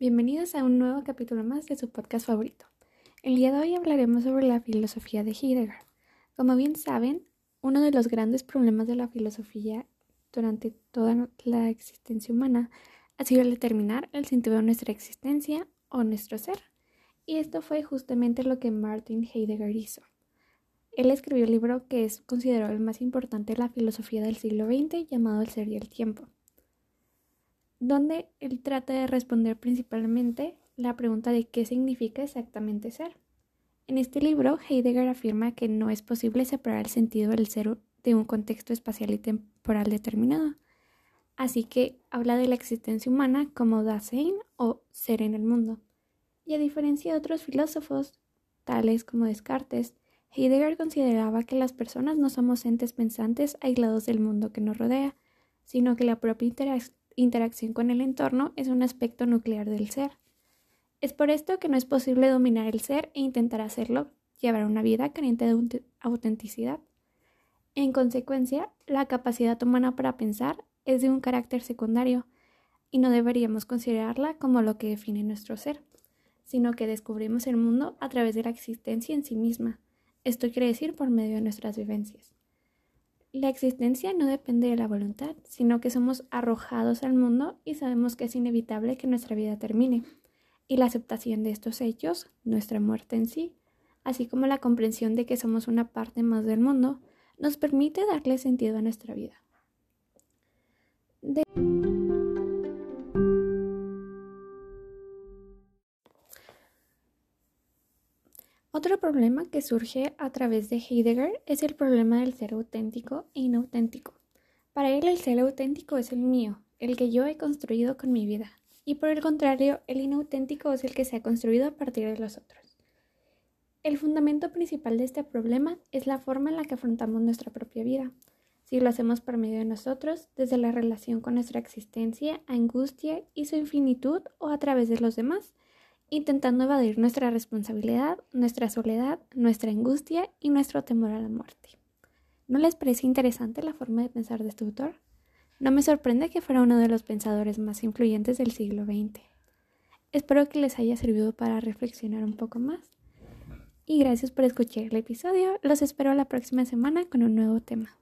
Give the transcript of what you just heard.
Bienvenidos a un nuevo capítulo más de su podcast favorito. El día de hoy hablaremos sobre la filosofía de Heidegger. Como bien saben, uno de los grandes problemas de la filosofía durante toda la existencia humana ha sido el determinar el sentido de nuestra existencia o nuestro ser. Y esto fue justamente lo que Martin Heidegger hizo. Él escribió el libro que es considerado el más importante de la filosofía del siglo XX llamado El ser y el tiempo donde él trata de responder principalmente la pregunta de qué significa exactamente ser. En este libro, Heidegger afirma que no es posible separar el sentido del ser de un contexto espacial y temporal determinado. Así que habla de la existencia humana como Dasein o ser en el mundo. Y a diferencia de otros filósofos, tales como Descartes, Heidegger consideraba que las personas no somos entes pensantes aislados del mundo que nos rodea, sino que la propia interacción interacción con el entorno es un aspecto nuclear del ser. Es por esto que no es posible dominar el ser e intentar hacerlo llevar una vida carente de autenticidad. En consecuencia, la capacidad humana para pensar es de un carácter secundario y no deberíamos considerarla como lo que define nuestro ser, sino que descubrimos el mundo a través de la existencia en sí misma. Esto quiere decir por medio de nuestras vivencias. La existencia no depende de la voluntad, sino que somos arrojados al mundo y sabemos que es inevitable que nuestra vida termine. Y la aceptación de estos hechos, nuestra muerte en sí, así como la comprensión de que somos una parte más del mundo, nos permite darle sentido a nuestra vida. Otro problema que surge a través de Heidegger es el problema del ser auténtico e inauténtico. Para él el ser auténtico es el mío, el que yo he construido con mi vida, y por el contrario, el inauténtico es el que se ha construido a partir de los otros. El fundamento principal de este problema es la forma en la que afrontamos nuestra propia vida. Si lo hacemos por medio de nosotros, desde la relación con nuestra existencia, angustia y su infinitud, o a través de los demás, intentando evadir nuestra responsabilidad, nuestra soledad, nuestra angustia y nuestro temor a la muerte. ¿No les parece interesante la forma de pensar de este autor? No me sorprende que fuera uno de los pensadores más influyentes del siglo XX. Espero que les haya servido para reflexionar un poco más. Y gracias por escuchar el episodio. Los espero la próxima semana con un nuevo tema.